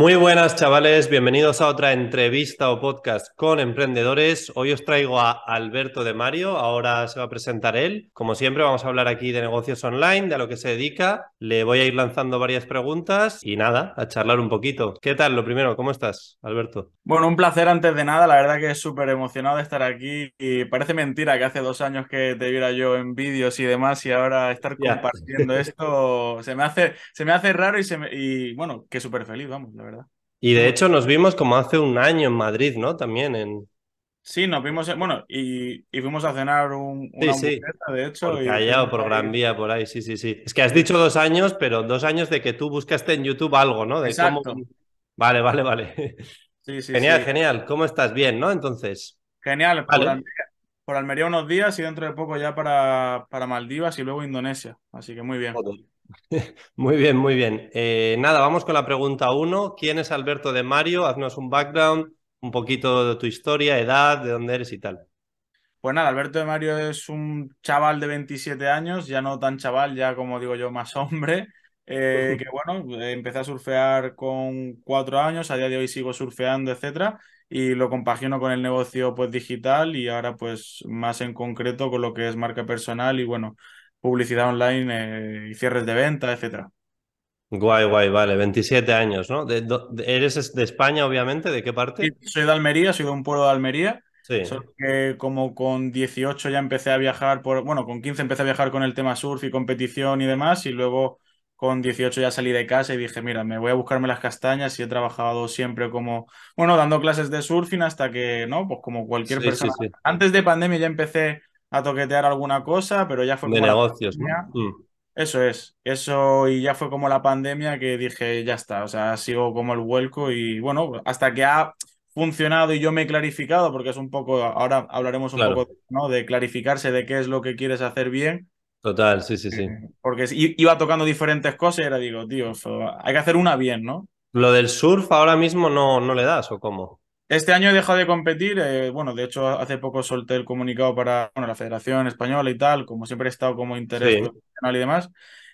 Muy buenas chavales, bienvenidos a otra entrevista o podcast con emprendedores. Hoy os traigo a Alberto de Mario, ahora se va a presentar él. Como siempre vamos a hablar aquí de negocios online, de a lo que se dedica. Le voy a ir lanzando varias preguntas y nada, a charlar un poquito. ¿Qué tal? Lo primero, ¿cómo estás, Alberto? Bueno, un placer antes de nada, la verdad que es súper emocionado de estar aquí y parece mentira que hace dos años que te viera yo en vídeos y demás y ahora estar compartiendo esto se me hace, se me hace raro y, se y bueno, que súper feliz, vamos verdad. Y de hecho nos vimos como hace un año en Madrid, ¿no? También en... Sí, nos vimos, bueno, y, fuimos a cenar un, una sí, de hecho. Por Callao, por Gran Vía, por ahí, sí, sí, sí. Es que has dicho dos años, pero dos años de que tú buscaste en YouTube algo, ¿no? De Exacto. Vale, vale, vale. Sí, sí, genial, genial. ¿Cómo estás? Bien, ¿no? Entonces. Genial. Por, Almería, unos días y dentro de poco ya para, para Maldivas y luego Indonesia. Así que muy bien. Muy bien, muy bien. Eh, nada, vamos con la pregunta uno. ¿Quién es Alberto de Mario? Haznos un background, un poquito de tu historia, edad, de dónde eres y tal. Pues nada, Alberto de Mario es un chaval de 27 años, ya no tan chaval, ya como digo yo, más hombre. Eh, que bueno, empecé a surfear con cuatro años, a día de hoy sigo surfeando, etcétera, y lo compagino con el negocio pues digital y ahora pues más en concreto con lo que es marca personal y bueno, publicidad online eh, y cierres de venta, etcétera. Guay, guay, vale, 27 años, ¿no? ¿Eres de España, obviamente? ¿De qué parte? soy de Almería, soy de un pueblo de Almería. Sí. que como con 18 ya empecé a viajar por, bueno, con 15 empecé a viajar con el tema surf y competición y demás, y luego con 18 ya salí de casa y dije, mira, me voy a buscarme las castañas y he trabajado siempre como, bueno, dando clases de surfing hasta que, ¿no? Pues como cualquier persona. Antes de pandemia ya empecé a toquetear alguna cosa, pero ya fue de negocios, ¿no? Mm. Eso es, eso y ya fue como la pandemia que dije, ya está, o sea, sigo como el vuelco y bueno, hasta que ha funcionado y yo me he clarificado, porque es un poco, ahora hablaremos un poco, ¿no? De clarificarse de qué es lo que quieres hacer bien. Total, sí, sí, sí. Eh, porque iba tocando diferentes cosas y era, digo, tío, hay que hacer una bien, ¿no? Lo del surf ahora mismo no, no le das o cómo? Este año he dejado de competir. Eh, bueno, de hecho, hace poco solté el comunicado para bueno, la Federación Española y tal. Como siempre he estado como interés profesional y demás.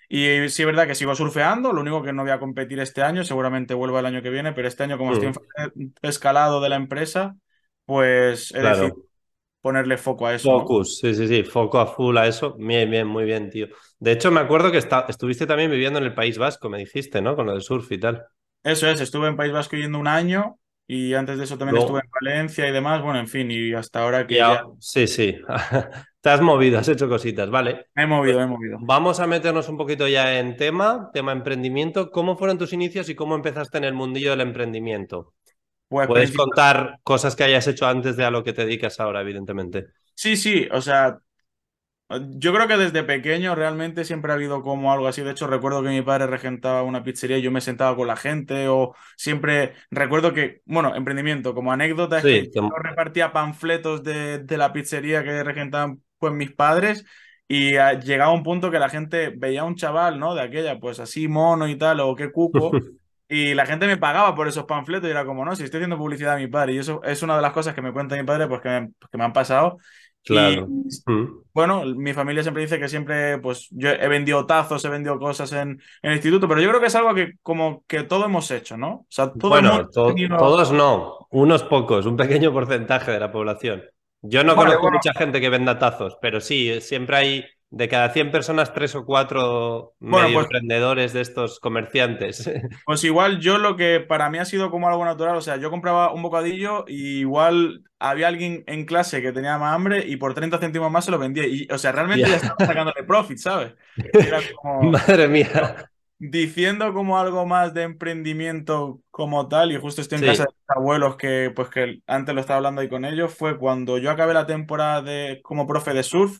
Y sí es verdad que sigo surfeando. Lo único que no voy a competir este año, seguramente vuelvo el año que viene, pero este año, como estoy mm. en escalado de la empresa, pues he decidido ponerle foco a eso. Focus, sí, sí, sí, foco a full a eso. Bien, bien, muy bien, tío. De hecho, me acuerdo que estuviste también viviendo en el País Vasco, me dijiste, ¿no? Con lo del surf y tal. Eso es, estuve en País Vasco yendo un año y antes de eso también estuve en Valencia y demás. Bueno, en fin, y hasta ahora que ya... Sí, sí. Te has movido, has hecho cositas, vale. Me he movido, me he movido. Vamos a meternos un poquito ya en tema, tema emprendimiento. ¿Cómo fueron tus inicios y cómo empezaste en el mundillo del emprendimiento? Pues Puedes contar cosas que hayas hecho antes de a lo que te dedicas ahora, evidentemente. Sí, sí, o sea, yo creo que desde pequeño realmente siempre ha habido como algo así. De hecho, recuerdo que mi padre regentaba una pizzería y yo me sentaba con la gente. O siempre recuerdo que, bueno, emprendimiento, como anécdota, es que yo repartía panfletos de, la pizzería que regentaban pues mis padres. Y llegaba un punto que la gente veía a un chaval, ¿no? De aquella, pues así mono y tal, o qué cuco. y la gente me pagaba por esos panfletos y era como, no, si estoy haciendo publicidad a mi padre. Y eso es una de las cosas que me cuenta mi padre, pues que me, pues, que me han pasado. Claro. Mm. bueno, mi familia siempre dice que siempre, pues yo he vendido tazos, he vendido cosas en, el instituto, pero yo creo que es algo que como que todos hemos hecho, ¿no? O sea, bueno, todos no, unos pocos, un pequeño porcentaje de la población. Yo no conozco mucha gente que venda tazos, pero sí, siempre hay de cada 100 personas, tres o cuatro medio pues emprendedores de estos comerciantes. Pues igual yo lo que para mí ha sido como algo natural, o sea, yo compraba un bocadillo y igual había alguien en clase que tenía más hambre y por 30 céntimos más se lo vendía. Y, o sea, realmente ya estaba sacándole profit, ¿sabes? Madre mía. Diciendo como algo más de emprendimiento como tal, y justo estoy en casa de mis abuelos que, pues que antes lo estaba hablando ahí con ellos, fue cuando yo acabé la temporada de, como profe de surf,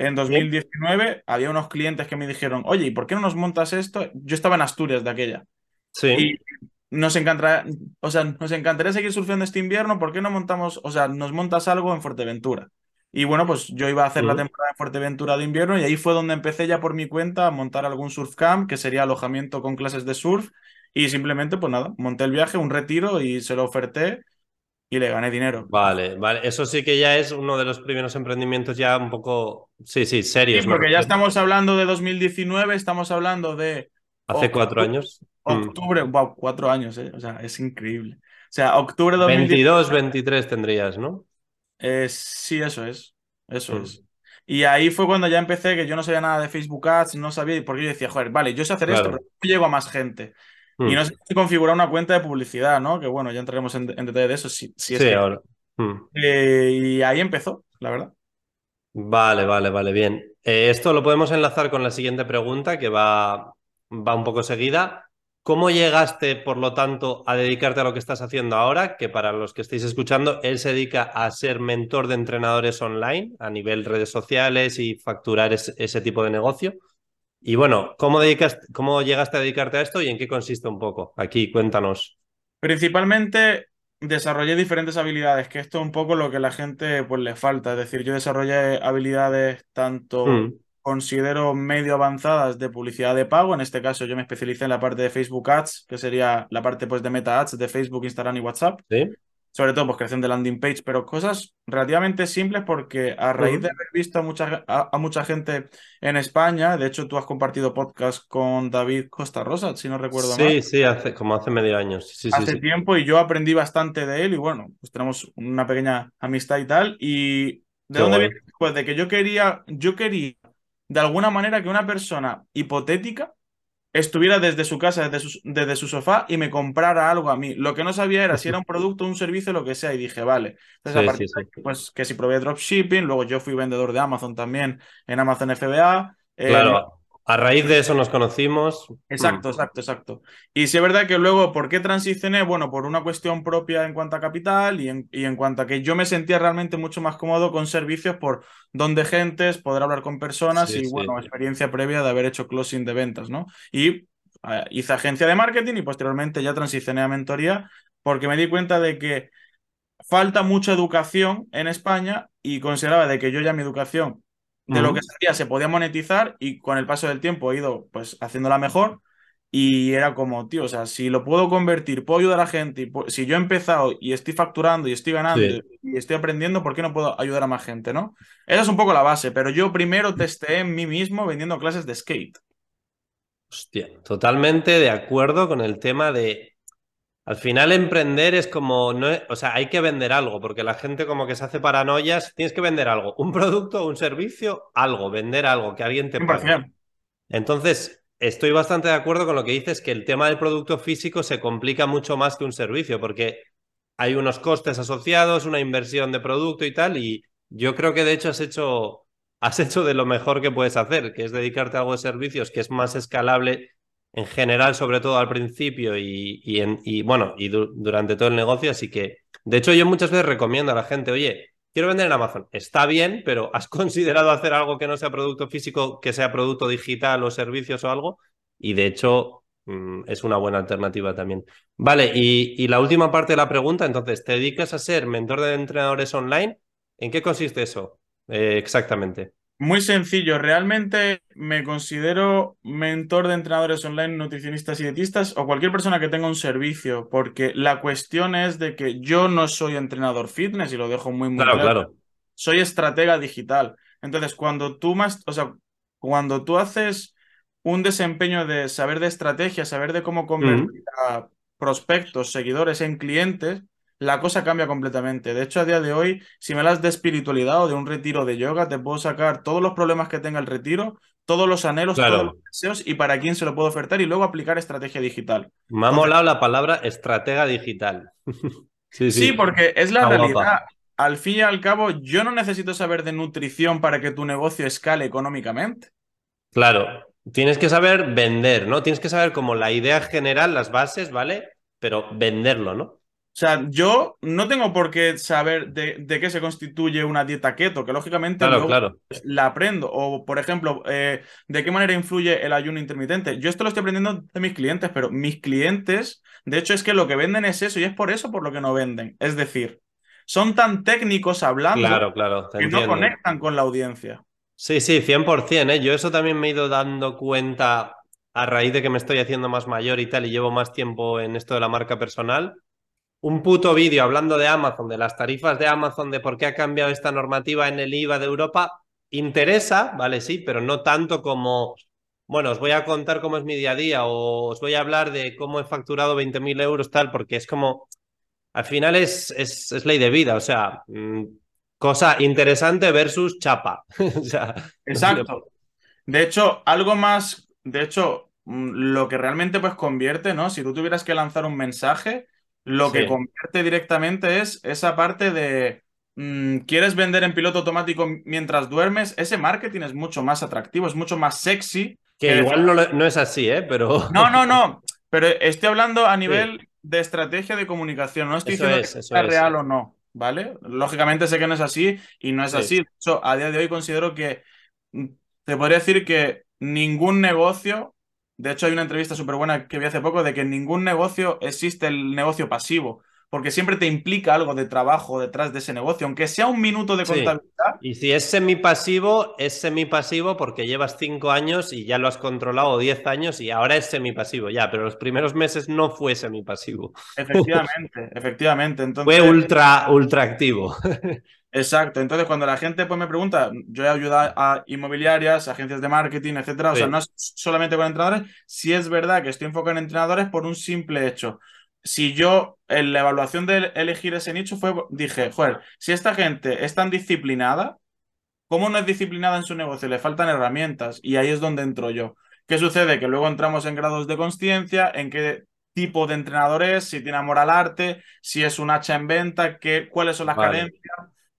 en 2019 había unos clientes que me dijeron, oye, ¿y por qué no nos montas esto? Yo estaba en Asturias de aquella. Sí. Y nos encantaría, o sea, nos encantaría seguir surfeando este invierno, ¿por qué no montamos, o sea, nos montas algo en Fuerteventura? Y bueno, pues yo iba a hacer la temporada en Fuerteventura de invierno y ahí fue donde empecé ya por mi cuenta a montar algún surf camp, que sería alojamiento con clases de surf. Y simplemente, pues nada, monté el viaje, un retiro y se lo oferté y le gané dinero. Vale, vale. Eso sí que ya es uno de los primeros emprendimientos ya un poco, sí, sí, serios. Sí, porque ya estamos hablando de 2019, estamos hablando de Hace cuatro años. Mm. Octubre, wow, cuatro años, ¿eh? O sea, es increíble. O sea, octubre de 22, 23 tendrías, ¿no? Eh, sí, eso es. Eso mm. es. Y ahí fue cuando ya empecé, que yo no sabía nada de Facebook Ads, no sabía, porque yo decía, joder, vale, yo sé hacer esto, pero no llego a más gente. Y mm. no sé si configurar una cuenta de publicidad, ¿no? Que bueno, ya entraremos en, detalle de eso. Si, sí, ahora. Eh, y ahí empezó, la verdad. Vale, vale, vale, bien. Eh, esto lo podemos enlazar con la siguiente pregunta que va, va un poco seguida. ¿Cómo llegaste, por lo tanto, a dedicarte a lo que estás haciendo ahora? Que para los que estéis escuchando, él se dedica a ser mentor de entrenadores online a nivel redes sociales y facturar ese tipo de negocio. Y bueno, ¿cómo, dedicas, ¿cómo llegaste a dedicarte a esto y en qué consiste un poco? Aquí, cuéntanos. Principalmente desarrollé diferentes habilidades, que esto es un poco lo que a la gente pues le falta. Es decir, yo desarrollé habilidades tanto mm. considero medio avanzadas de publicidad de pago. En este caso, yo me especialicé en la parte de Facebook Ads, que sería la parte pues de Meta Ads de Facebook, Instagram y WhatsApp. ¿Sí? Sobre todo pues creación de landing page, pero cosas relativamente simples porque a raíz de haber visto a mucha, a, mucha gente en España, de hecho tú has compartido podcast con David Costa Rosa, si no recuerdo mal. Sí, sí, hace, como hace medio año. Sí, hace tiempo y yo aprendí bastante de él y bueno, pues tenemos una pequeña amistad y tal. ¿Y de dónde viene? Pues de que yo quería, yo quería de alguna manera que una persona hipotética estuviera desde su casa, desde su, desde su, sofá y me comprara algo a mí. Lo que no sabía era si era un producto, un servicio, lo que sea, y dije, vale. Entonces, pues que si probé dropshipping, luego yo fui vendedor de Amazon también en Amazon FBA. Eh, claro. A raíz de eso nos conocimos. Exacto, mm. exacto, exacto. Y sí es verdad que luego, ¿por qué transicioné? Bueno, por una cuestión propia en cuanto a capital y en, y en cuanto a que yo me sentía realmente mucho más cómodo con servicios por donde gentes, poder hablar con personas y, bueno, experiencia previa de haber hecho closing de ventas, ¿no? Y eh, hice agencia de marketing y posteriormente ya transicioné a mentoría porque me di cuenta de que falta mucha educación en España y consideraba de que yo ya mi educación de lo que sabía se podía monetizar y con el paso del tiempo he ido pues haciéndola mejor y era como, tío, o sea, si lo puedo convertir, puedo ayudar a gente, y si yo he empezado y estoy facturando y estoy ganando y estoy aprendiendo, ¿por qué no puedo ayudar a más gente, no? Esa es un poco la base, pero yo primero testé en mí mismo vendiendo clases de skate. Hostia, totalmente de acuerdo con el tema de al final emprender es como, no, o sea, hay que vender algo, porque la gente como que se hace paranoias, tienes que vender algo, un producto, un servicio, algo, vender algo, que alguien te pague. Entonces, estoy bastante de acuerdo con lo que dices, que el tema del producto físico se complica mucho más que un servicio, porque hay unos costes asociados, una inversión de producto y tal, y yo creo que de hecho has hecho, has hecho de lo mejor que puedes hacer, que es dedicarte a algo de servicios que es más escalable en general, sobre todo al principio y, en, y bueno, y durante todo el negocio. Así que, de hecho, yo muchas veces recomiendo a la gente, oye, quiero vender en Amazon. Está bien, pero ¿has considerado hacer algo que no sea producto físico, que sea producto digital o servicios o algo? Y de hecho, mm, es una buena alternativa también. Vale, y, y la última parte de la pregunta, entonces, ¿te dedicas a ser mentor de entrenadores online? ¿En qué consiste eso eh, exactamente? Muy sencillo, realmente me considero mentor de entrenadores online, nutricionistas y dietistas o cualquier persona que tenga un servicio, porque la cuestión es de que yo no soy entrenador fitness y lo dejo muy, muy claro. Claro. Soy estratega digital. Entonces, cuando tú más, o sea, cuando tú haces un desempeño de saber de estrategia, saber de cómo convertir a prospectos, seguidores en clientes, la cosa cambia completamente. De hecho, a día de hoy, si me hablas de espiritualidad o de un retiro de yoga, te puedo sacar todos los problemas que tenga el retiro, todos los anhelos, todos los deseos y para quién se lo puedo ofertar y luego aplicar estrategia digital. Me ha molado la palabra estratega digital. sí, sí. porque es la realidad. Al fin y al cabo, yo no necesito saber de nutrición para que tu negocio escale económicamente. Claro, tienes que saber vender, ¿no? Tienes que saber como la idea general, las bases, ¿vale? Pero venderlo, ¿no? O sea, yo no tengo por qué saber de, qué se constituye una dieta keto, que lógicamente la aprendo. O, por ejemplo, eh, de qué manera influye el ayuno intermitente. Yo esto lo estoy aprendiendo de mis clientes, pero mis clientes, de hecho, es que lo que venden es eso y es por eso por lo que no venden. Es decir, son tan técnicos hablando claro, claro, que no conectan con la audiencia. Sí, sí, 100%. ¿eh? Yo eso también me he ido dando cuenta a raíz de que me estoy haciendo más mayor y tal y llevo más tiempo en esto de la marca personal un puto vídeo hablando de Amazon, de las tarifas de Amazon, de por qué ha cambiado esta normativa en el IVA de Europa, interesa, vale, sí, pero no tanto como bueno, os voy a contar cómo es mi día a día o os voy a hablar de cómo he facturado 20.000 euros, tal, porque es como, al final es, es, es ley de vida, o sea, mm, cosa interesante versus chapa. Exacto. De hecho, algo más, de hecho, mm, lo que realmente pues convierte, ¿no? Si tú tuvieras que lanzar un mensaje, lo que convierte directamente es esa parte de mm, ¿quieres vender en piloto automático mientras duermes? Ese marketing es mucho más atractivo, es mucho más sexy. que que igual no, no es así, ¿eh? Pero No, no, no. Pero estoy hablando a nivel de estrategia de comunicación. No estoy Eso diciendo es, que sea es. real o no, ¿vale? Lógicamente sé que no es así y no es Sí. así. De hecho, a día de hoy considero que mm, te podría decir que ningún negocio, de hecho hay una entrevista súper buena que vi hace poco de que en ningún negocio existe el negocio pasivo, porque siempre te implica algo de trabajo detrás de ese negocio, aunque sea un minuto de Sí. contabilidad. Y si es semipasivo, es semipasivo porque llevas cinco años y ya lo has controlado, diez años y ahora es semipasivo, ya, pero los primeros meses no fue semipasivo. Efectivamente, efectivamente. Entonces, Fue ultra, ultra activo. Exacto, entonces cuando la gente pues me pregunta, yo he ayudado a inmobiliarias, agencias de marketing, etcétera, o sea, no es solamente con entrenadores, sí es verdad que estoy enfocado en entrenadores por un simple hecho. Si yo en la evaluación de elegir ese nicho fue, dije, joder, si esta gente es tan disciplinada, ¿cómo no es disciplinada en su negocio? Le faltan herramientas y ahí es donde entro yo. ¿Qué sucede? Que luego entramos en grados de consciencia, en qué tipo de entrenador es, si tiene amor al arte, si es un hacha en venta, qué, cuáles son las Vale. carencias,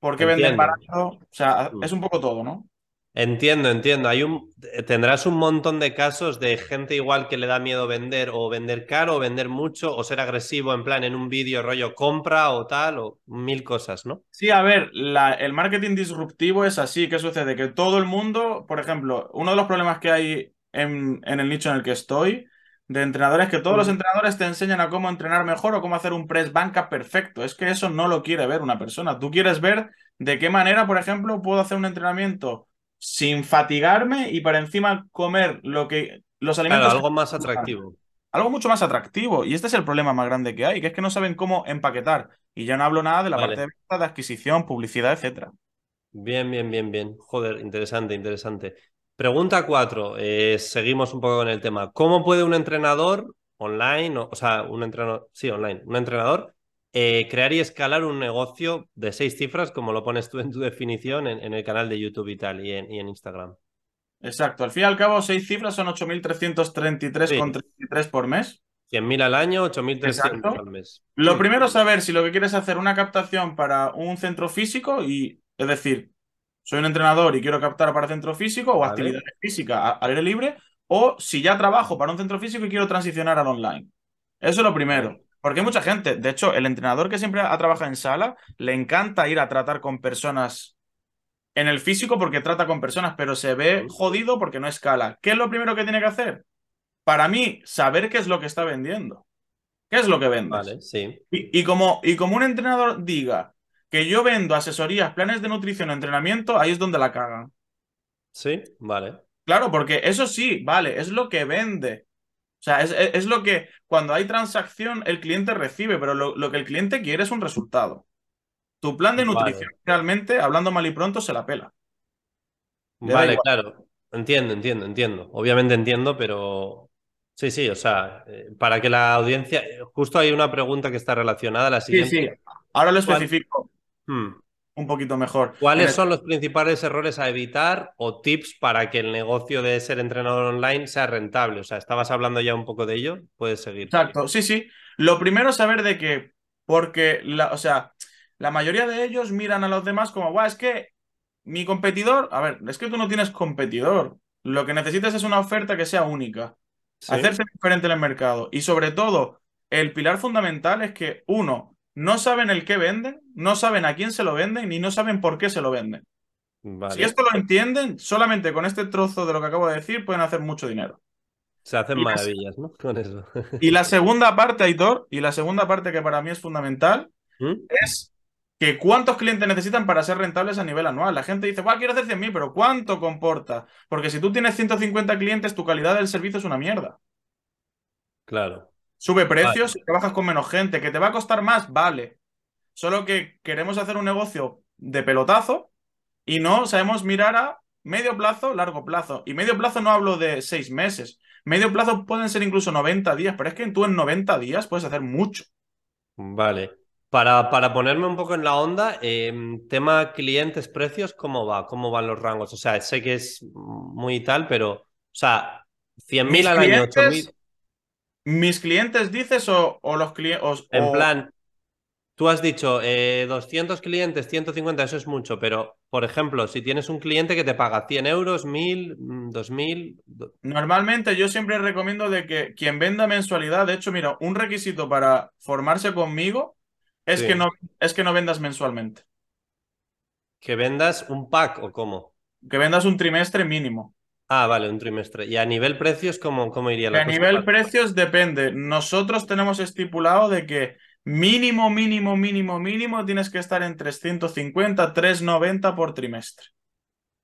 por qué venden barato. O sea, Mm. es un poco todo, ¿no? Entiendo, entiendo. Hay un, tendrás un montón de casos de gente igual que le da miedo vender o vender caro o vender mucho o ser agresivo en plan en un vídeo rollo compra o tal o mil cosas, ¿no? Sí, a ver, la- el marketing disruptivo es así. ¿Qué sucede? Que todo el mundo, por ejemplo, uno de los problemas que hay en, en el nicho en el que estoy de entrenadores es que todos los Mm. entrenadores te enseñan a cómo entrenar mejor o cómo hacer un press banca perfecto. Es que eso no lo quiere ver una persona. Tú quieres ver de qué manera, por ejemplo, puedo hacer un entrenamiento sin fatigarme y para encima comer lo que los Claro, alimentos algo más atractivo. algo mucho más atractivo. Y este es el problema más grande que hay, que es que no saben cómo empaquetar. Y ya no hablo nada de la Vale. parte de venta, de adquisición, publicidad, etcétera. Bien, bien, bien, bien. Joder, interesante, interesante. Pregunta cuatro. eh, seguimos un poco con el tema. ¿Cómo puede un entrenador online, o, o sea, un entrenador, sí, online, un entrenador, eh, crear y escalar un negocio de seis cifras, como lo pones tú en tu definición en, en el canal de YouTube y tal, y en, y en Instagram? Exacto. Al fin y al cabo, seis cifras son 8.333,33 por mes. 100.000 al año, 8.300 Exacto. al mes. Lo primero es saber si lo que quieres es hacer una captación para un centro físico y, es decir, soy un entrenador y quiero captar para centro físico o Vale. actividades físicas al aire libre, o si ya trabajo para un centro físico y quiero transicionar al online. Eso es lo primero. Porque hay mucha gente, de hecho, el entrenador que siempre ha trabajado en sala, le encanta ir a tratar con personas en el físico porque trata con personas, pero se ve jodido porque no escala. ¿Qué es lo primero que tiene que hacer? Para mí, saber qué es lo que está vendiendo. ¿Qué es lo que vendes? Vale, sí. Y, y como, y como un entrenador diga que yo vendo asesorías, planes de nutrición entrenamiento, ahí es donde la cagan. Sí, vale. Claro, porque eso sí, vale, es lo que vende. O sea, es, es- es lo que cuando hay transacción el cliente recibe, pero lo, lo que el cliente quiere es un resultado. Tu plan de Vale. nutrición realmente, hablando mal y pronto, se la pela. Le Vale, claro. Entiendo, entiendo, entiendo. Obviamente entiendo, pero sí, sí, o sea, eh, para que la audiencia, eh, justo hay una pregunta que está relacionada a la Sí, siguiente. sí. Ahora lo especifico Hmm. un poquito mejor. ¿Cuáles el- son los principales errores a evitar o tips para que el negocio de ser entrenador online sea rentable? O sea, estabas hablando ya un poco de ello, puedes seguir. Exacto, sí, sí. Lo primero es saber de que, porque, la, o sea, la mayoría de ellos miran a los demás como, guau, es que mi competidor, a ver, es que tú no tienes competidor. Lo que necesitas es una oferta que sea única. Sí, Hacerse diferente en el mercado. Y sobre todo, el pilar fundamental es que, uno, no saben el qué venden, no saben a quién se lo venden, ni no saben por qué se lo venden. vale. Si esto lo entienden, solamente con este trozo de lo que acabo de decir pueden hacer mucho dinero. Se hacen y las- maravillas, ¿no? Con eso. Y la segunda parte, Aitor, y la segunda parte que para mí es fundamental, ¿Mm? es que cuántos clientes necesitan para ser rentables a nivel anual. La gente dice, "Buah, quiero hacer 100.000, pero ¿cuánto comporta? Porque si tú tienes 150 clientes, tu calidad del servicio es una mierda. Claro. Sube precios, trabajas con menos gente, que te va a costar más, vale. Solo que queremos hacer un negocio de pelotazo y no sabemos mirar a medio plazo, largo plazo. Y medio plazo no hablo de seis meses. Medio plazo pueden ser incluso 90 días, pero es que tú en 90 días puedes hacer mucho. Vale. Para, para ponerme un poco en la onda, em, tema clientes, precios, ¿cómo va? ¿Cómo van los rangos? O sea, sé que es muy tal, pero, o sea, 100.000 al año, 8.000. ¿Mis clientes dices o, los clientes? En plan, tú has dicho 200 eh, clientes, 150, eso es mucho, pero por ejemplo, si tienes un cliente que te paga 100 euros, 1000, 2000. Normalmente yo siempre recomiendo de que quien venda mensualidad, de hecho, mira, un requisito para formarse conmigo es, que, no, es que no vendas mensualmente. ¿Que vendas un pack o cómo? Que vendas un trimestre mínimo. Ah, vale, un trimestre. ¿Y a nivel precios cómo, cómo iría la A nivel precios depende. Nosotros tenemos estipulado de que mínimo, mínimo, mínimo, mínimo tienes que estar en 350, 390 por trimestre.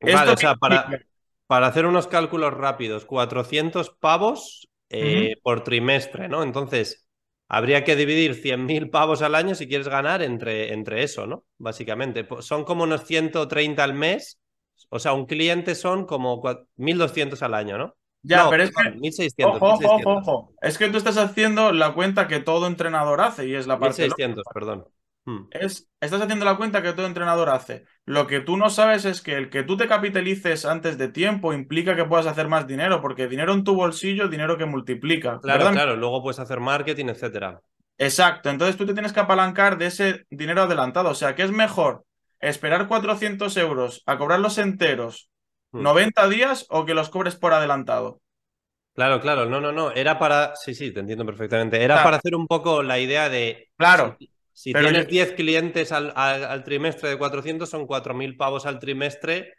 Vale, o sea, para, para, hacer unos cálculos rápidos, 400 pavos eh, por trimestre, ¿no? Entonces, habría que dividir 100.000 pavos al año si quieres ganar entre, entre eso, ¿no? Básicamente. Son como unos 130 al mes o sea, un cliente son como 1.200 al año, ¿no? Ya, pero es que. 1.600. Ojo, ojo, ojo. Es que tú estás haciendo la cuenta que todo entrenador hace y es la parte. 1.600, perdón. Hmm. Es, estás haciendo la cuenta que todo entrenador hace. Lo que tú no sabes es que el que tú te capitalices antes de tiempo implica que puedas hacer más dinero, porque dinero en tu bolsillo, dinero que multiplica. Claro, claro. Luego puedes hacer marketing, etcétera. Exacto. Entonces tú te tienes que apalancar de ese dinero adelantado. O sea, ¿qué es mejor? Esperar 400 euros a cobrarlos enteros 90 hmm. días o que los cobres por adelantado. Claro, claro, no, no, no, era para, sí, sí, te entiendo perfectamente, era para hacer un poco la idea de... Claro. Si, tienes 10 clientes al, trimestre de 400, son 4.000 pavos al trimestre,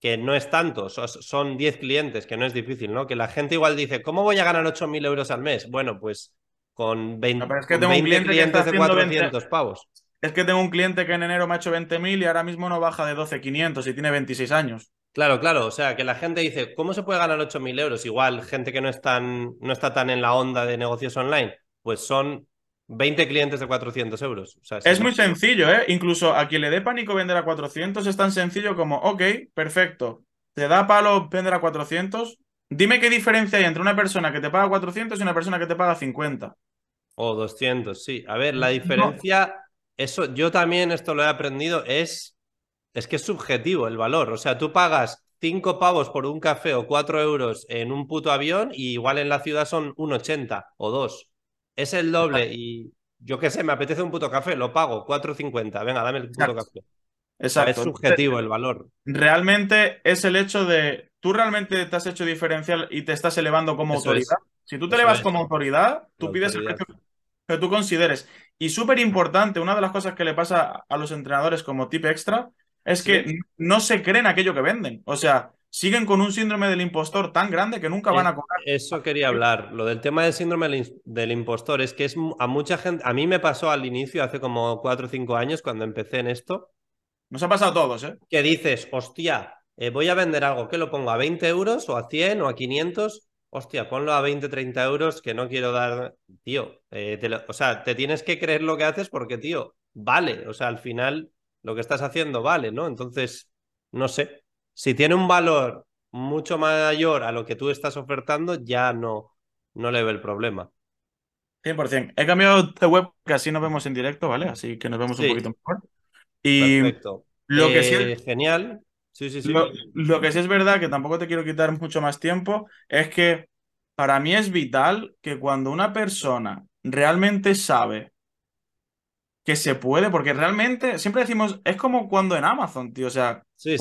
que no es tanto, son 10 clientes, que no es difícil, ¿no? Que la gente igual dice, ¿cómo voy a ganar 8.000 euros al mes? Bueno, pues con 20, clientes de 400 pavos. Es que tengo un cliente que en enero me ha hecho 20.000 y ahora mismo no baja de 12.500 y tiene 26 años. Claro, claro. O sea, que la gente dice, ¿cómo se puede ganar 8.000 euros? Igual, gente que no, no está tan en la onda de negocios online, pues son 20 clientes de 400 euros. es muy sencillo, ¿eh? Incluso a quien le dé pánico vender a 400 es tan sencillo como, ok, perfecto, te da palo vender a 400. Dime qué diferencia hay entre una persona que te paga 400 y una persona que te paga 50. O 200, sí. A ver, la diferencia eso yo también esto lo he aprendido, es, es que es subjetivo el valor. O sea, tú pagas cinco pavos por un café o cuatro euros en un puto avión y igual en la ciudad son un 80 o dos. Es el doble y yo qué sé, me apetece un puto café, lo pago, 4.50, venga, dame el puto café. Exacto. es subjetivo el valor. Realmente es el hecho de, tú realmente te has hecho diferencial y te estás elevando como autoridad. Si tú te elevas como autoridad, tú pides el precio que tú consideres. Y súper importante, una de las cosas que le pasa a los entrenadores como tip extra es que no se creen aquello que venden. O sea, siguen con un síndrome del impostor tan grande que nunca van a cobrar. Eso quería hablar. Lo del tema del síndrome del impostor es que es a mucha gente. A mí me pasó al inicio, hace como cuatro o cinco años, cuando empecé en esto. Nos ha pasado a todos, ¿eh? Que dices, hostia, eh, voy a vender algo que lo pongo a 20 euros o a 100 o a 500 hostia, ponlo a 20, 30 euros que no quiero dar, tío, eh, o sea, te tienes que creer lo que haces porque, tío, vale, o sea, al final lo que estás haciendo vale, ¿no? Entonces, no sé, si tiene un valor mucho mayor a lo que tú estás ofertando, ya no, no le ve el problema. 100%. He cambiado de web que así nos vemos en directo, ¿vale? Así que nos vemos un poquito mejor. Y Perfecto. Lo que sí es... Eh, genial. Sí, sí, sí. Lo, que sí es verdad, que tampoco te quiero quitar mucho más tiempo, es que para mí es vital que cuando una persona realmente sabe que se puede, porque realmente siempre decimos, es como cuando en Amazon, tío, o sea, sí,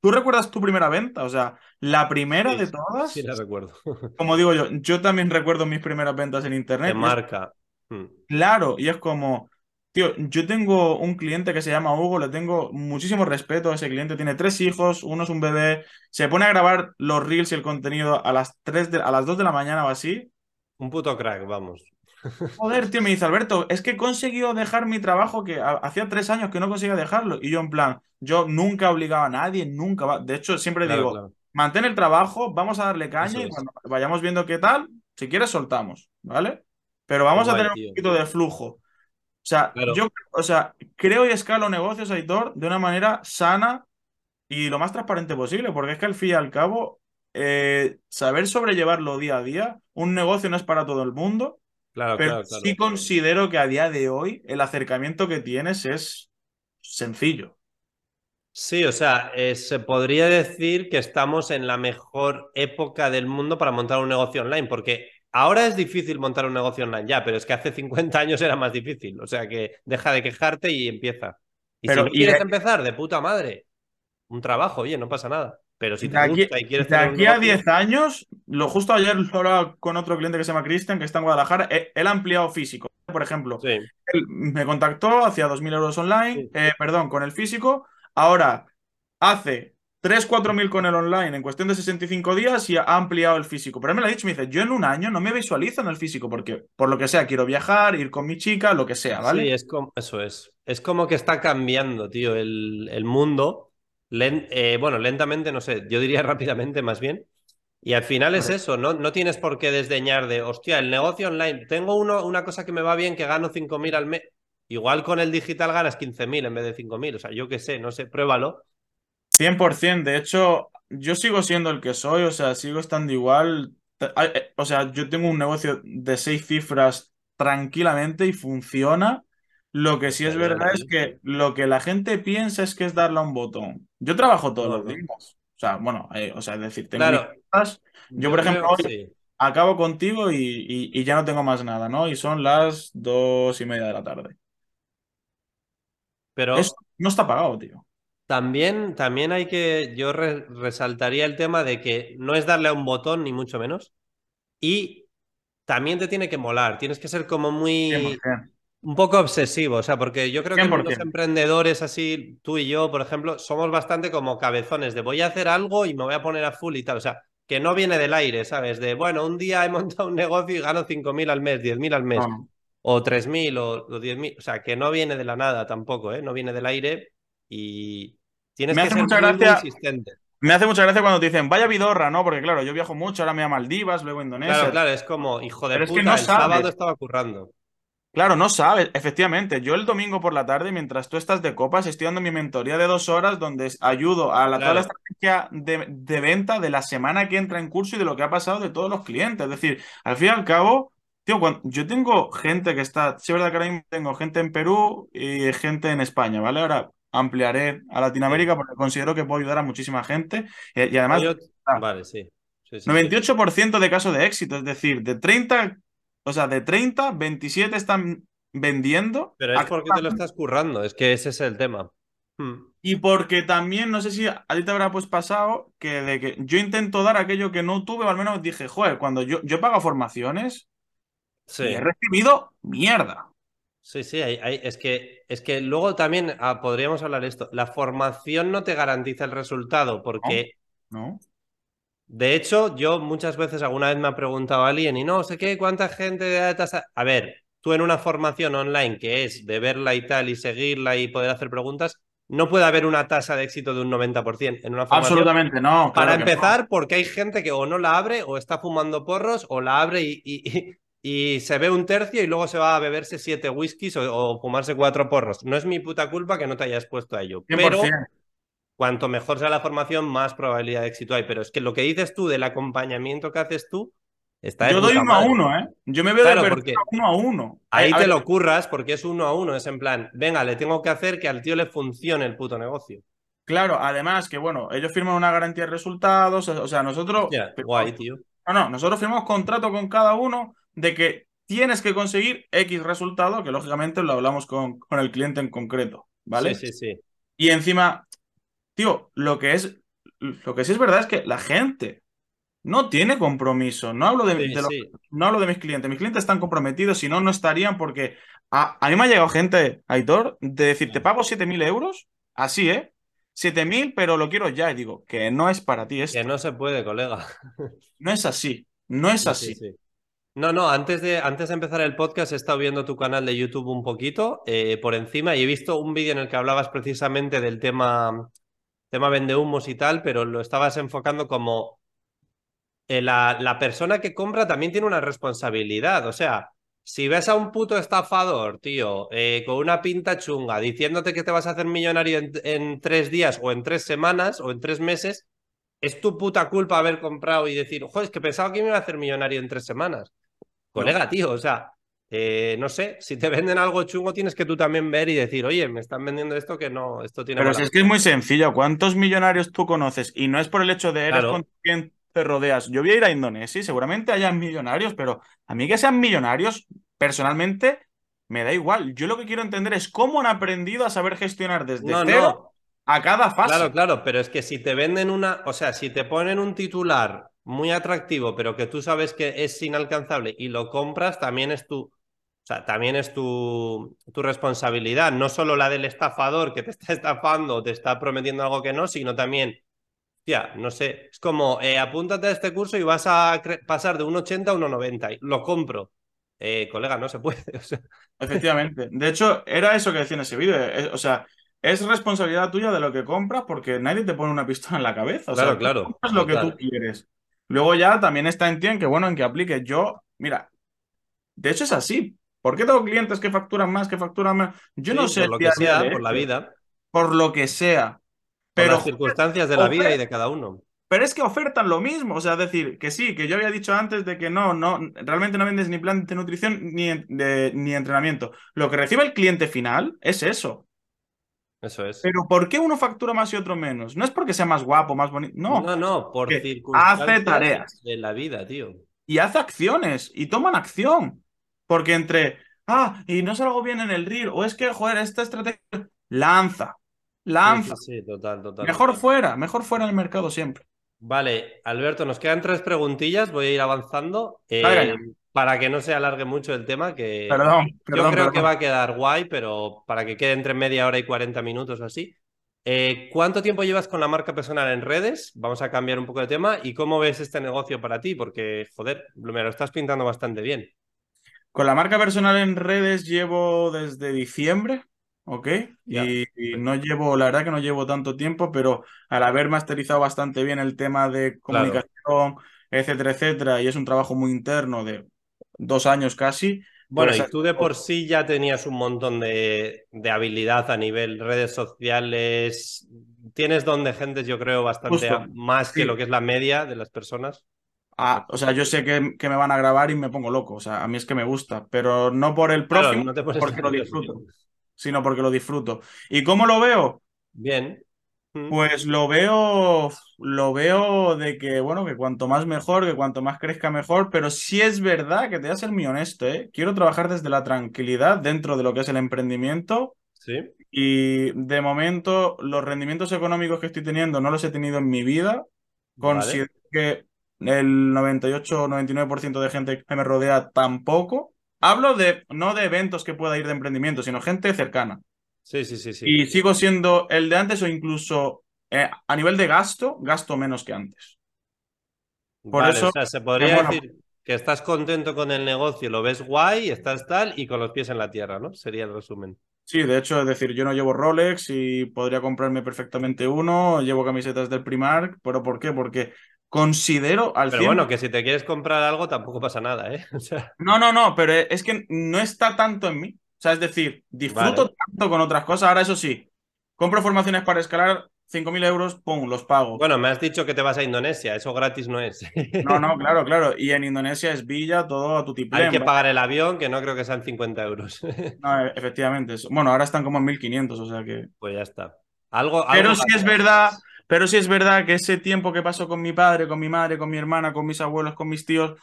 Tú, recuerdas tu primera venta, o sea, la primera de todas. Sí, la recuerdo. como digo yo, yo también recuerdo mis primeras ventas en internet. De marca. Hmm. Claro, y es como, Tío, yo tengo un cliente que se llama Hugo, le tengo muchísimo respeto a ese cliente. Tiene tres hijos, uno es un bebé. Se pone a grabar los reels y el contenido a las, 3 de, a las 2 de la mañana o así. Un puto crack, vamos. Joder, tío, me dice Alberto, es que he conseguido dejar mi trabajo que hacía tres años que no conseguía dejarlo. Y yo, en plan, yo nunca obligaba a nadie, nunca. De hecho, siempre digo, mantén el trabajo, vamos a darle caña y cuando vayamos viendo qué tal, si quieres, soltamos, ¿vale? Pero vamos a tener un poquito de flujo. O sea, yo o sea, creo y escalo negocios, Aitor, de una manera sana y lo más transparente posible, porque es que al fin y al cabo, eh, saber sobrellevarlo día a día, un negocio no es para todo el mundo, Claro, pero claro, claro. sí considero que a día de hoy el acercamiento que tienes es sencillo. Sí, o sea, eh, se podría decir que estamos en la mejor época del mundo para montar un negocio online, porque ahora es difícil montar un negocio online ya, pero es que hace 50 años era más difícil. O sea que deja de quejarte y empieza. Y Pero, si no y quieres de- empezar, de puta madre, un trabajo, oye, no pasa nada. Pero si De te aquí, gusta y quieres de aquí a negocio- 10 años, lo justo ayer lo hablaba con otro cliente que se llama Cristian, que está en Guadalajara, e- él ha ampliado físico. Por ejemplo, Sí, él me contactó, hacía 2.000 euros online, Sí. eh, perdón, con el físico, ahora hace 3, 4.000 con el online en cuestión de 65 días y ha ampliado el físico. Pero él me lo ha dicho, me dice, yo en un año no me visualizo en el físico porque por lo que sea quiero viajar, ir con mi chica, lo que sea, ¿vale? Sí, es como, eso es. Es como que está cambiando, tío, el, el mundo. Len- eh, bueno, lentamente, no sé, yo diría rápidamente más bien. Y al final es eso, ¿no? No tienes por qué desdeñar de, hostia, el negocio online, tengo uno, una cosa que me va bien que gano 5.000 al mes. Igual con el digital ganas 15.000 en vez de 5.000. O sea, yo qué sé, no sé, pruébalo. 100%, de hecho, yo sigo siendo el que soy, o sea, sigo estando igual. Eh, O sea, yo tengo un negocio de seis cifras tranquilamente y funciona. Lo que sí es verdad es que lo que la gente piensa es que es darle a un botón. Yo trabajo todos los días. O sea, bueno, eh, o sea, es decir, tengo Claro, cosas. Yo, por ejemplo, hoy sí. acabo contigo y, y- y ya no tengo más nada, ¿no? Y son las dos y media de la tarde. Pero Eso no está pagado, tío. También, también hay que, yo re- resaltaría el tema de que no es darle a un botón, ni mucho menos, y también te tiene que molar, tienes que ser como muy, 100%. un poco obsesivo, o sea, porque yo creo que 100%. los emprendedores así, tú y yo, por ejemplo, somos bastante como cabezones de voy a hacer algo y me voy a poner a full y tal, o sea, que no viene del aire, ¿sabes? De, bueno, un día he montado un negocio y gano 5.000 al mes, 10.000 al mes, No. o 3.000 o, o 10.000, o sea, que no viene de la nada tampoco, ¿eh? No viene del aire y tienes Me que hace ser mucha muy, gracia- insistente. Me hace mucha gracia cuando te dicen, vaya vidorra, ¿no? Porque claro, yo viajo mucho, ahora me voy a Maldivas, luego a Indonesia. Claro, claro, es como, hijo de Pero es que puta, no el sabes. sábado estaba currando. Claro, no sabes, efectivamente. Yo el domingo por la tarde, mientras tú estás de copas, estoy dando mi mentoría de dos horas donde ayudo a la, toda la estrategia de, de venta de la semana que entra en curso y de lo que ha pasado de todos los clientes. Es decir, al fin y al cabo, tío, cuando, yo tengo gente que está, sí es verdad que ahora mismo tengo gente en Perú y gente en España, ¿vale? Ahora ampliaré a Latinoamérica porque considero que puedo ayudar a muchísima gente y, y además... Yo- ah, Vale, sí. Sí, sí, sí. 98% de casos de éxito, es decir, de 30, o sea, de 30, 27 están vendiendo. Pero es porque te lo estás currando, es que ese es el tema. Hmm. Y porque también, no sé si a ti te habrá pues pasado que de que yo intento dar aquello que no tuve, o al menos dije, joder, cuando yo, yo pago formaciones Sí. y he recibido mierda. Sí, sí, hay- hay- es, que, es que luego también ah, podríamos hablar esto. La formación no te garantiza el resultado porque, ¿No? de hecho, yo muchas veces alguna vez me ha preguntado alguien y no sé qué, cuánta gente de tasa. A ver, tú en una formación online que es de verla y tal y seguirla y poder hacer preguntas, no puede haber una tasa de éxito de un 90% en una formación. Absolutamente no. Para no. empezar, porque hay gente que o no la abre o está fumando porros o la abre y, y- y se ve un tercio y luego se va a beberse siete whiskies o, o fumarse cuatro porros. No es mi puta culpa que no te hayas puesto a ello. 100%. Pero cuanto mejor sea la formación, más probabilidad de éxito hay. Pero es que lo que dices tú del acompañamiento que haces tú está Yo doy uno a uno, ¿eh? Yo me veo Claro, de porque perfecto uno a uno. Ahí A te ver, lo curras porque es uno a uno. Es en plan, venga, le tengo que hacer que al tío le funcione el puto negocio. Claro, además que, bueno, ellos firman una garantía de resultados, o sea, nosotros... Guay, tío. No, no, nosotros firmamos contrato con cada uno de que tienes que conseguir X resultado, que lógicamente lo hablamos con, con el cliente en concreto, ¿vale? Sí, sí, sí. Y encima, tío, lo que es, lo que sí es verdad es que la gente no tiene compromiso. No hablo de, Sí, de lo- sí. no hablo de mis clientes. Mis clientes están comprometidos, si no, no estarían porque a, a mí me ha llegado gente, Aitor, de decir, te pago 7.000 euros, así, ¿eh? 7.000, pero lo quiero ya. Y digo, que no es para ti esto. Que no se puede, colega. No es así. No es Sí, así. No, no, antes de, antes de empezar el podcast he estado viendo tu canal de YouTube un poquito eh, por encima y he visto un vídeo en el que hablabas precisamente del tema, tema vendehumos y tal, pero lo estabas enfocando como eh, la, la persona que compra también tiene una responsabilidad. O sea, si ves a un puto estafador, tío, eh, con una pinta chunga, diciéndote que te vas a hacer millonario en, tres días o en tres semanas o en tres meses, es tu puta culpa haber comprado y decir, joder, es que pensaba que me iba a hacer millonario en tres semanas. Colega, tío, o sea, eh, no sé, si te venden algo chungo tienes que tú también ver y decir, oye, me están vendiendo esto que no, esto tiene... Pero si es que es muy sencillo, ¿cuántos millonarios tú conoces? Y no es por el hecho de eres con quien te rodeas. Yo voy a ir a Indonesia y seguramente hayan millonarios, pero a mí que sean millonarios, personalmente, me da igual. Yo lo que quiero entender es cómo han aprendido a saber gestionar desde cero a cada fase. Claro, claro, pero es que si te venden una, o sea, si te ponen un titular muy atractivo, pero que tú sabes que es inalcanzable y lo compras, también es tu, o sea, también es tu, tu, responsabilidad, no solo la del estafador que te está estafando o te está prometiendo algo que no, sino también, ya, no sé, es como, eh, apúntate a este curso y vas a pasar de un 80 a un 90, y lo compro. Eh, colega, no se puede. Efectivamente. De hecho, era eso que decía en ese vídeo. Eh, o sea, es responsabilidad tuya de lo que compras porque nadie te pone una pistola en la cabeza. O claro, sea, claro. Compras lo que tú quieres. Luego ya también está en ti en que, bueno, en que aplique. Yo, mira, de hecho es así. ¿Por qué tengo clientes que facturan más, que facturan más? Yo no sé. Por lo que sea, por la vida. Por lo que sea. Pero, por las circunstancias de la vida y de cada uno. Pero es que ofertan lo mismo, o sea, decir que sí, que yo había dicho antes de que no, no, realmente no vendes ni plan de nutrición ni, ni entrenamiento. Lo que recibe el cliente final es eso. Eso es. Pero ¿por qué uno factura más y otro menos? No es porque sea más guapo, más bonito, no. No, no, por circunstancias hace tareas de la vida, tío. Y hace acciones y toman acción. Porque entre, ah, y no salgo bien en el reel, o es que, joder, esta estrategia lanza, lanza. Sí, total, total. Mejor fuera, mejor fuera en el mercado siempre. Vale, Alberto, nos quedan tres preguntillas, voy a ir avanzando. Eh, para que no se alargue mucho el tema, que yo creo que va a quedar guay, pero para que quede entre media hora y 40 minutos o así. Eh, ¿Cuánto tiempo llevas con la marca personal en redes? Vamos a cambiar un poco de tema. ¿Y cómo ves este negocio para ti? Porque, joder, me lo estás pintando bastante bien. Con la marca personal en redes llevo desde diciembre. ¿ok? Y, no llevo, la verdad que no llevo tanto tiempo, pero al haber masterizado bastante bien el tema de comunicación, etcétera, etcétera, y es un trabajo muy interno de dos años casi. Bueno, y tú de por sí ya tenías un montón de, de habilidad a nivel redes sociales. Tienes donde gente, yo creo, bastante más que lo que es la media de las personas. Ah, o sea, yo sé que, que, me van a grabar y me pongo loco. O sea, a mí es que me gusta, pero no por el próximo, no te porque lo disfruto sino porque lo disfruto. ¿Y cómo lo veo? Bien. Pues lo veo, lo veo de que, bueno, que cuanto más mejor, que cuanto más crezca mejor, pero sí es verdad que te voy a ser muy honesto, ¿eh? Quiero trabajar desde la tranquilidad dentro de lo que es el emprendimiento. Sí. Y de momento, los rendimientos económicos que estoy teniendo no los he tenido en mi vida. Considero que el 98 o 99% de gente que me rodea tampoco. Hablo de, no de eventos que pueda ir de emprendimiento, sino gente cercana. Sí, sí, sí, sí. Y sigo siendo el de antes o incluso eh, a nivel de gasto, gasto menos que antes. Por eso. O sea, se podría decir que estás contento con el negocio, lo ves guay, estás tal y con los pies en la tierra, ¿no? Sería el resumen. Sí, de hecho, es decir, yo no llevo Rolex y podría comprarme perfectamente uno, llevo camisetas del Primark, pero ¿por qué? Porque considero al Pero bueno, que si te quieres comprar algo tampoco pasa nada, ¿eh? No, no, no, pero es que no está tanto en mí. O sea, es decir, disfruto tanto con otras cosas. Ahora, eso sí, compro formaciones para escalar 5.000 euros, pum, los pago. Bueno, me has dicho que te vas a Indonesia, eso gratis no es. No, no, claro, claro. Y en Indonesia es villa, todo a tu tipo. Hay que pagar el avión, que no creo que sean 50 euros. No, e, efectivamente. Bueno, ahora están como en 1.500, o sea que... Pues ya está. Algo, Pero sí es verdad pero sí es verdad que ese tiempo que pasó con mi padre, con mi madre, con mi hermana, con mis abuelos, con mis tíos,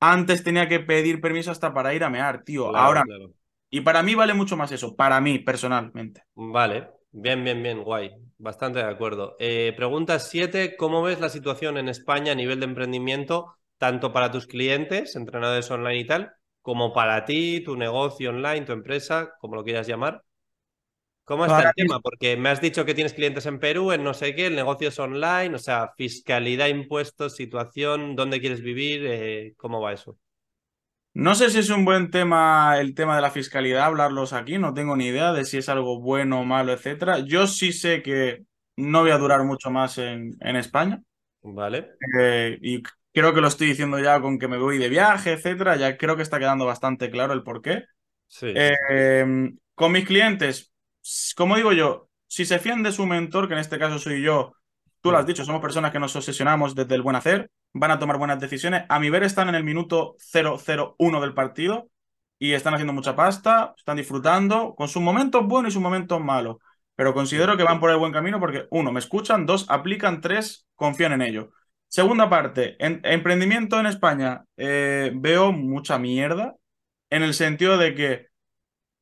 antes tenía que pedir permiso hasta para ir a mear, tío. Ahora. Y para mí vale mucho más eso, para mí personalmente. Vale, bien, bien, bien, guay. Bastante de acuerdo. Eh, pregunta 7, ¿cómo ves la situación en España a nivel de emprendimiento, tanto para tus clientes, entrenadores online y tal, como para ti, tu negocio online, tu empresa, como lo quieras llamar? ¿Cómo está el tema? Porque me has dicho que tienes clientes en Perú, en no sé qué, el negocio es online, o sea, fiscalidad, impuestos, situación, dónde quieres vivir, eh, ¿cómo va eso? No sé si es un buen tema el tema de la fiscalidad, hablarlos aquí, no tengo ni idea de si es algo bueno o malo, etcétera. Yo sí sé que no voy a durar mucho más en, en España. Vale. Eh, y Creo que lo estoy diciendo ya con que me voy de viaje, etcétera. Ya creo que está quedando bastante claro el por qué. Sí. Eh, con mis clientes, como digo yo, si se fían de su mentor, que en este caso soy yo, tú lo has dicho, somos personas que nos obsesionamos desde el buen hacer, van a tomar buenas decisiones. A mi ver, están en el minuto 001 del partido y están haciendo mucha pasta, están disfrutando, con sus momentos buenos y sus momentos malos. Pero considero que van por el buen camino porque, uno, me escuchan, dos, aplican, tres, confían en ello. Segunda parte, en, emprendimiento en España, eh, veo mucha mierda en el sentido de que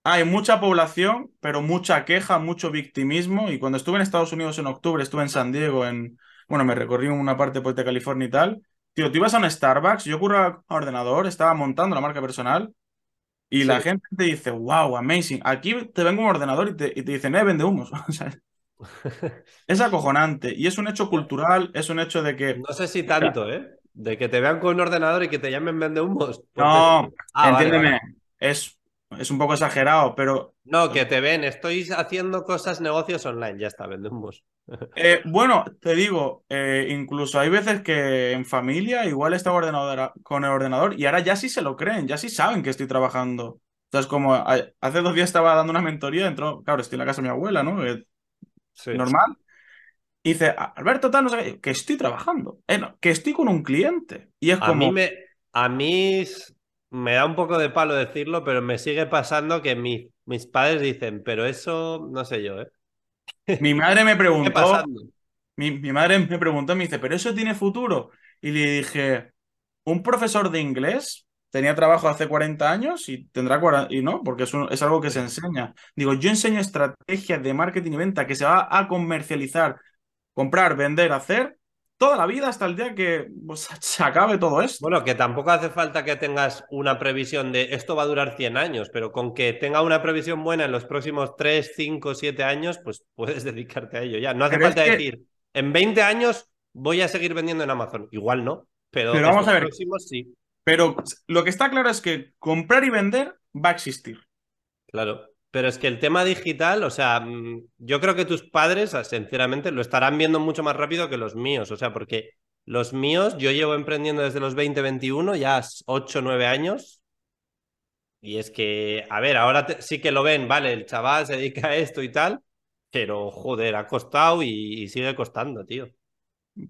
hay mucha población, pero mucha queja, mucho victimismo. Y cuando estuve en Estados Unidos en octubre, estuve en San Diego, en, bueno, me recorrí una parte pues, de California y tal. Tío, tú ibas a un Starbucks, yo ocurro a ordenador, estaba montando la marca personal y la gente te dice, wow, amazing. Aquí te vengo un ordenador y te, y te dicen, eh, vende humos. es acojonante y es un hecho cultural, es un hecho de que... No sé si tanto, ¿eh? De que te vean con un ordenador y que te llamen vende humos. No, ah, entiéndeme, Es, es un poco exagerado, pero... No, que te ven, estoy haciendo cosas, negocios online, ya está, vende humos. Eh, bueno, te digo, eh, incluso hay veces que en familia igual está con el ordenador y ahora ya sí se lo creen, ya sí saben que estoy trabajando. Entonces, como hace dos días estaba dando una mentoría, entró, claro, estoy en la casa de mi abuela, ¿no? normal. Y dice, Alberto, tal, no sé que estoy trabajando, eh, que estoy con un cliente. Y es como... A mí, me, a mí me da un poco de palo decirlo, pero me sigue pasando que mis padres dicen, pero eso no sé yo, ¿eh? Mi madre me preguntó, mi, mi, madre me preguntó, me dice, pero eso tiene futuro. Y le dije, un profesor de inglés tenía trabajo hace 40 años y tendrá 40, y no, porque es, es algo que se enseña. Digo, yo enseño estrategias de marketing y venta que se va a comercializar, comprar, vender, hacer toda la vida hasta el día que pues, se acabe todo esto. Bueno, que tampoco hace falta que tengas una previsión de esto va a durar 100 años, pero con que tenga una previsión buena en los próximos 3, 5, 7 años, pues puedes dedicarte a ello ya. No hace falta decir, en 20 años voy a seguir vendiendo en Amazon. Igual no, pero, pero vamos a ver. Próximos, sí. Pero lo que está claro es que comprar y vender va a existir. Claro. Pero es que el tema digital, o sea, mm, yo creo que tus padres, sinceramente, lo estarán viendo mucho más rápido que los míos. O sea, porque los míos, yo llevo emprendiendo desde los 20, 21, ya 8, 9 años. Y es que, a ver, ahora sí que lo ven, vale, el chaval se dedica a esto y tal, pero joder, ha costado y sigue costando, tío.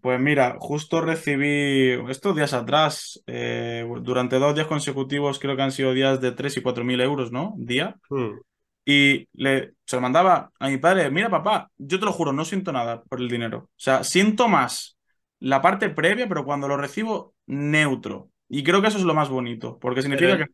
Pues mira, justo recibí estos días atrás, eh, durante dos días consecutivos, creo que han sido días de 3 y 4 mil euros, ¿no? Día. Hmm. Y le, se lo mandaba a mi padre, mira papá, yo te lo juro, no siento nada por el dinero. O sea, siento más la parte previa, pero cuando lo recibo, neutro. Y creo que eso es lo más bonito, porque significa que...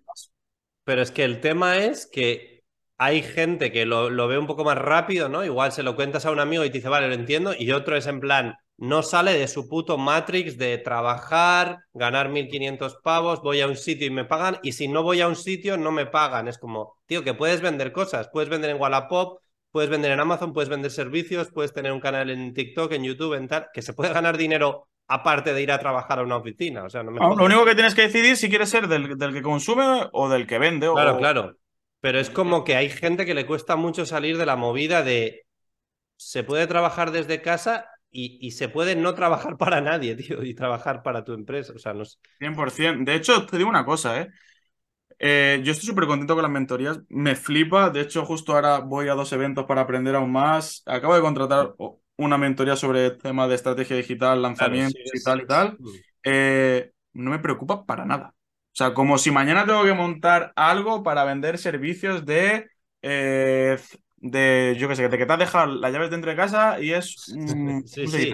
Pero es que el tema es que hay gente que lo, lo ve un poco más rápido, ¿no? Igual se lo cuentas a un amigo y te dice, vale, lo entiendo, y otro es en plan no sale de su puto Matrix de trabajar, ganar 1500 pavos, voy a un sitio y me pagan, y si no voy a un sitio no me pagan. Es como, tío, que puedes vender cosas, puedes vender en Wallapop, puedes vender en Amazon, puedes vender servicios, puedes tener un canal en TikTok, en YouTube, en tal, que se puede ganar dinero aparte de ir a trabajar a una oficina. O sea, no me lo único que tienes que decidir si quieres ser del, que consume o del que vende. Claro, claro. Pero es como que hay gente que le cuesta mucho salir de la movida de se puede trabajar desde casa y, se puede no trabajar para nadie, tío, y trabajar para tu empresa. O sea, no sé. 100%. De hecho, te digo una cosa, ¿eh? eh yo estoy súper contento con las mentorías. Me flipa. De hecho, justo ahora voy a dos eventos para aprender aún más. Acabo de contratar una mentoría sobre temas de estrategia digital, lanzamientos y tal y tal. Mm. Eh, no me preocupa para nada. O sea, como si mañana tengo que montar algo para vender servicios de eh, de, yo qué sé, de que te has dejado las llaves dentro de casa y es... sí, sí.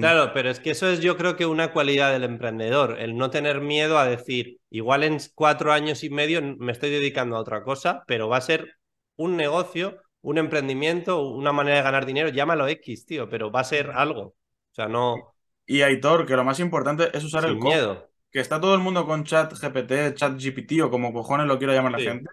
Claro, pero es que eso es yo creo que una cualidad del emprendedor, el no tener miedo a decir, igual en cuatro años y medio me estoy dedicando a otra cosa, pero va a ser un negocio, un emprendimiento, una manera de ganar dinero, llámalo X, tío, pero va a ser algo. O sea, no... Y Aitor, que lo más importante es usar el miedo. Que está todo el mundo con chat GPT, chat GPT o como cojones lo quiero llamar la gente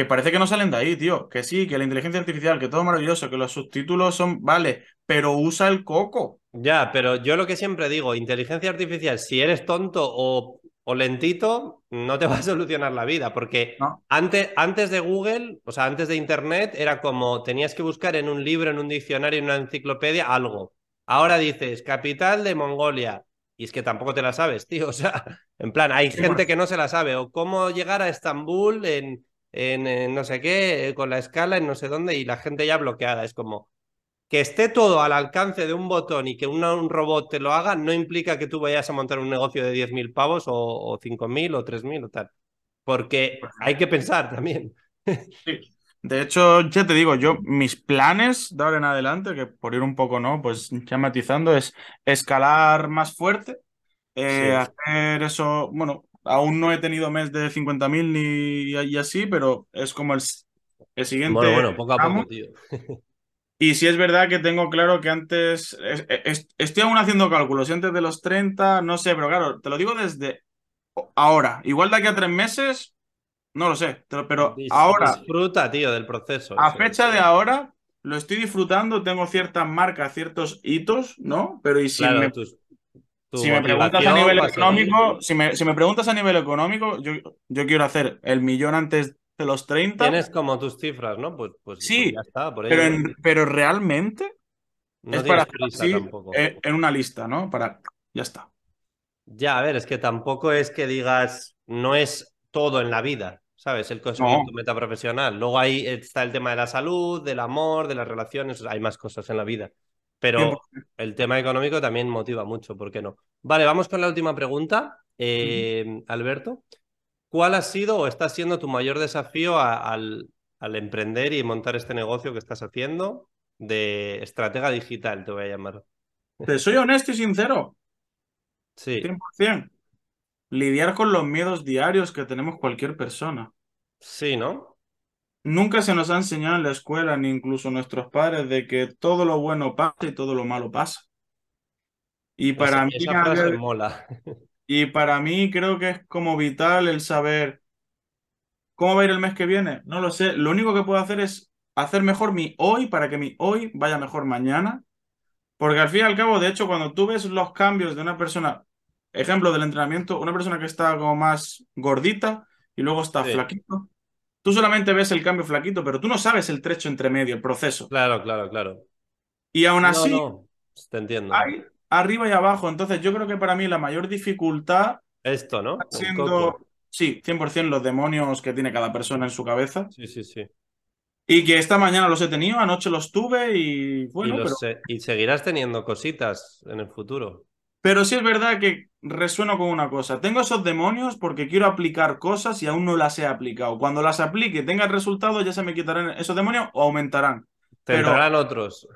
que parece que no salen de ahí, tío. Que sí, que la inteligencia artificial, que todo maravilloso, que los subtítulos son, vale, pero usa el coco. Ya, pero yo lo que siempre digo, inteligencia artificial, si eres tonto o, o lentito, no te va a solucionar la vida, porque antes, antes de Google, o sea, antes de Internet, era como tenías que buscar en un libro, en un diccionario, en una enciclopedia, algo. Ahora dices, capital de Mongolia, y es que tampoco te la sabes, tío. O sea, en plan, hay gente que no se la sabe. O cómo llegar a Estambul en, en, no sé qué, con la escala en no sé dónde y la gente ya bloqueada. Es como que esté todo al alcance de un botón y que un robot te lo haga, no implica que tú vayas a montar un negocio de 10.000 pavos o, o 5.000 o 3.000 o tal. Porque hay que pensar también. Sí. De hecho, ya te digo, yo mis planes de ahora en adelante, que por ir un poco, ¿no? Pues ya matizando, es escalar más fuerte, eh, hacer eso, bueno, aún no he tenido mes de 50.000 ni y así, pero es como el, el siguiente. Bueno, bueno, poco a poco, tío. Y sí es verdad que tengo claro que antes, estoy aún haciendo cálculos, y antes de los 30, no sé, pero claro, te lo digo desde ahora. Igual de aquí a tres meses, no lo sé, pero ahora. Disfruta, tío, del proceso. A fecha de ahora, lo estoy disfrutando, tengo ciertas marcas, ciertos hitos, ¿no? Pero y si me, si me preguntas a nivel económico, si me, si me, preguntas a nivel económico, yo, yo quiero hacer el millón antes de los 30. Tienes como tus cifras, ¿no? Pues, pues, pues sí, ya está, pero, pero realmente es para así, en una lista, ¿no? Para ya está. Ya, a ver, es que tampoco es que digas, no es todo en la vida, ¿sabes? El conocimiento metaprofesional. Luego ahí está el tema de la salud, del amor, de las relaciones, hay más cosas en la vida. Pero el tema económico también motiva mucho, ¿por qué no? Vale, vamos con la última pregunta, eh, Alberto. ¿Cuál ha sido o está siendo tu mayor desafío al, al emprender y montar este negocio que estás haciendo de estratega digital, te voy a llamar? Te soy honesto y sincero. Sí. 100% lidiar con los miedos diarios que tenemos cualquier persona. Sí, ¿no? Nunca se nos ha enseñado en la escuela, ni incluso nuestros padres, de que todo lo bueno pasa y todo lo malo pasa. Y para mí. mola. Y para mí creo que es como vital el saber cómo va a ir el mes que viene. No lo sé. Lo único que puedo hacer es hacer mejor mi hoy para que mi hoy vaya mejor mañana. Porque al fin y al cabo, de hecho, cuando tú ves los cambios de una persona, ejemplo del entrenamiento, una persona que está como más gordita y luego está flaquito. Tú solamente ves el cambio flaquito, pero tú no sabes el trecho entre medio, el proceso. Claro, claro, claro. Y aún así, te entiendo. Hay arriba y abajo. Entonces, yo creo que para mí la mayor dificultad. Esto, ¿no? Siendo, sí, 100% los demonios que tiene cada persona en su cabeza. Sí, sí, sí. Y que esta mañana los he tenido, anoche los tuve y bueno. Y, y seguirás teniendo cositas en el futuro. Pero sí es verdad que resueno con una cosa. Tengo esos demonios porque quiero aplicar cosas y aún no las he aplicado. Cuando las aplique, tenga el resultado, ya se me quitarán esos demonios o aumentarán. Tendrán otros.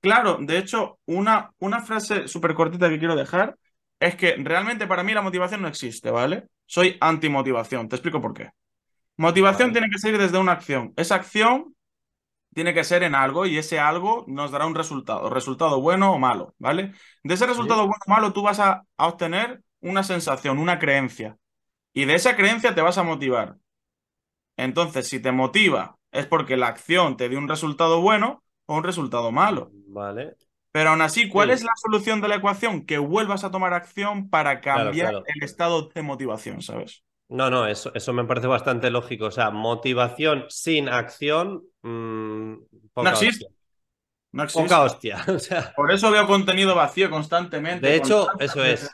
Claro, de hecho, una, una frase súper cortita que quiero dejar es que realmente para mí la motivación no existe, ¿vale? Soy anti-motivación. Te explico por qué. Motivación tiene que salir desde una acción. Esa acción tiene que ser en algo y ese algo nos dará un resultado, resultado bueno o malo, ¿vale? De ese resultado bueno o malo tú vas a, obtener una sensación, una creencia. Y de esa creencia te vas a motivar. Entonces, si te motiva, es porque la acción te dio un resultado bueno o un resultado malo. Vale. Pero aún así, ¿cuál es la solución de la ecuación? Que vuelvas a tomar acción para cambiar el estado de motivación, ¿sabes? No, no, eso, eso me parece bastante lógico. O sea, motivación sin acción. Mmm, no existe. No existe. Poca hostia. Por eso veo contenido vacío constantemente. De hecho, eso es.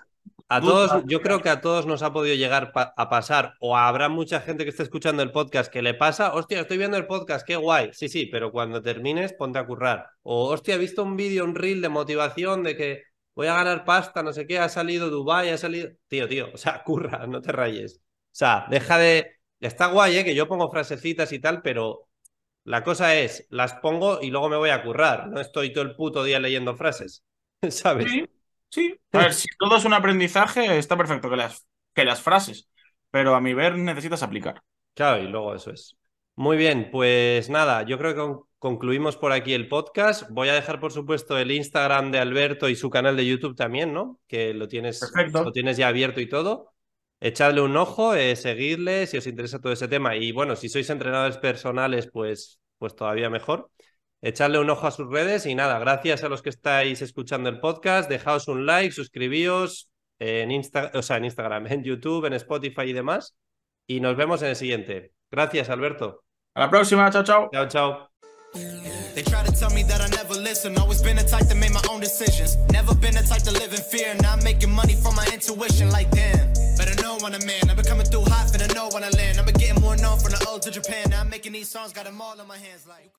A todos, yo creo que a todos nos ha podido llegar a pasar, o habrá mucha gente que esté escuchando el podcast que le pasa, hostia, estoy viendo el podcast, qué guay. Sí, sí, pero cuando termines, ponte a currar. O, hostia, he visto un vídeo, un reel de motivación de que voy a ganar pasta, no sé qué, ha salido Dubai, ha salido. Tío, tío, o sea, curra, no te rayes. O sea, deja de... Está guay, ¿eh? Que yo pongo frasecitas y tal, pero la cosa es, las pongo y luego me voy a currar. No estoy todo el puto día leyendo frases, ¿sabes? Sí, sí. A ver, si todo es un aprendizaje, está perfecto que las, que las frases, pero a mi ver necesitas aplicar. Claro, y luego eso es. Muy bien, pues nada, yo creo que concluimos por aquí el podcast. Voy a dejar, por supuesto, el Instagram de Alberto y su canal de YouTube también, ¿no? Que lo tienes, lo tienes ya abierto y todo echadle un ojo, eh, seguirle si os interesa todo ese tema. Y bueno, si sois entrenadores personales, pues, pues todavía mejor. Echadle un ojo a sus redes y nada, gracias a los que estáis escuchando el podcast. Dejaos un like, suscribíos en, Insta o sea, en Instagram, en YouTube, en Spotify y demás. Y nos vemos en el siguiente. Gracias, Alberto. A la próxima, chao, chao. Chao, chao. They try to tell me that I never listen. Always been the type to make my own decisions. Never been the type to live in fear. Now I'm making money from my intuition. Like damn, when I'm in. I've been coming through hot, finna know when I land. I've been getting more known from the old to Japan. Now I'm making these songs, got them all in my hands. Like.